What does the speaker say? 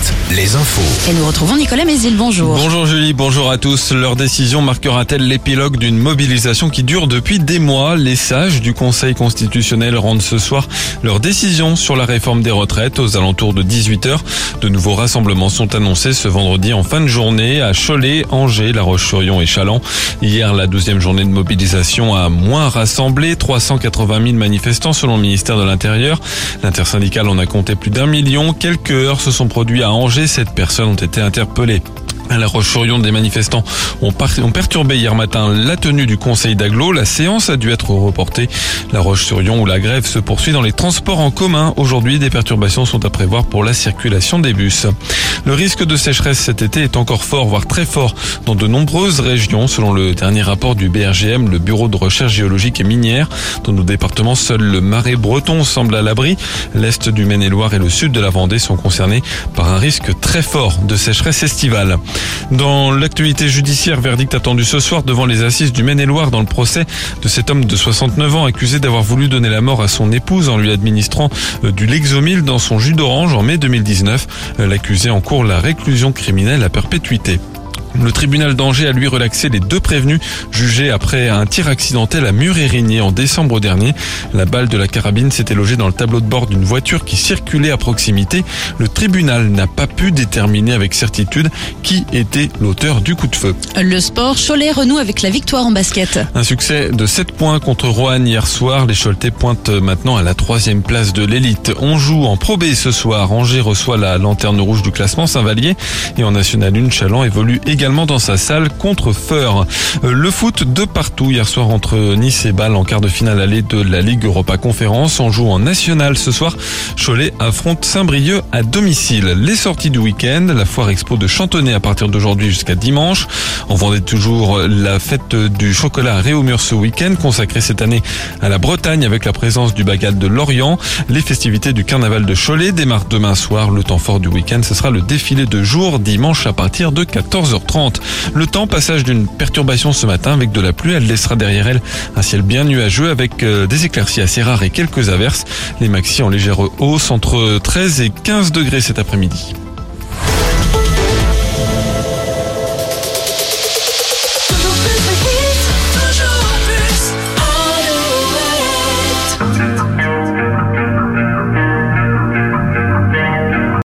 Night. Les infos. Et nous retrouvons Nicolas Mézil, bonjour. Bonjour Julie, bonjour à tous. Leur décision marquera-t-elle l'épilogue d'une mobilisation qui dure depuis des mois? Les sages du Conseil constitutionnel rendent ce soir leur décision sur la réforme des retraites aux alentours de 18h. De nouveaux rassemblements sont annoncés ce vendredi en fin de journée à Cholet, Angers, La Roche-sur-Yon et Chaland. Hier, la douzième journée de mobilisation a moins rassemblé, 380 000 manifestants selon le ministère de l'Intérieur. L'intersyndicale en a compté plus d'un million. Quelques heures se sont produits à Angers. Sept personnes ont été interpellées. À La Roche-sur-Yon, des manifestants ont, perturbé hier matin la tenue du Conseil d'Aglo. La séance a dû être reportée. La Roche-sur-Yon, où la grève se poursuit dans les transports en commun. Aujourd'hui, des perturbations sont à prévoir pour la circulation des bus. Le risque de sécheresse cet été est encore fort, voire très fort, dans de nombreuses régions. Selon le dernier rapport du BRGM, le Bureau de recherche géologique et minière, dans nos départements, seul le marais breton semble à l'abri. L'est du Maine-et-Loire et le sud de la Vendée sont concernés par un risque très fort de sécheresse estivale. Dans l'actualité judiciaire, verdict attendu ce soir devant les assises du Maine-et-Loire dans le procès de cet homme de 69 ans accusé d'avoir voulu donner la mort à son épouse en lui administrant euh, du Lexomil dans son jus d'orange en mai 2019. Euh, l'accusé en cours la réclusion criminelle à perpétuité. Le tribunal d'Angers a lui relaxé les deux prévenus jugés après un tir accidentel à Mur-Érigné en décembre dernier. La balle de la carabine s'était logée dans le tableau de bord d'une voiture qui circulait à proximité. Le tribunal n'a pas pu déterminer avec certitude qui était l'auteur du coup de feu. Le sport, Cholet renoue avec la victoire en basket. Un succès de 7 points contre Roanne hier soir. Les Choletais pointent maintenant à la troisième place de l'élite. On joue en Pro B ce soir. Angers reçoit la lanterne rouge du classement Saint-Vallier et en National 1, Chaland évolue également dans sa salle contre Feur. Euh, le foot de partout hier soir entre Nice et Bâle en quart de finale allée de la Ligue Europa Conférence. On joue en national ce soir. Cholet affronte Saint-Brieuc à domicile. Les sorties du week-end, la foire expo de Chantonnay à partir d'aujourd'hui jusqu'à dimanche. On vendait toujours la fête du chocolat à Réaumur ce week-end, consacrée cette année à la Bretagne avec la présence du bagad de Lorient. Les festivités du carnaval de Cholet démarrent demain soir. Le temps fort du week-end, ce sera le défilé de jour dimanche à partir de 14h30. Le temps, passage d'une perturbation ce matin avec de la pluie. Elle laissera derrière elle un ciel bien nuageux avec euh, des éclaircies assez rares et quelques averses. Les maxi en légère hausse entre 13 et 15 degrés cet après-midi.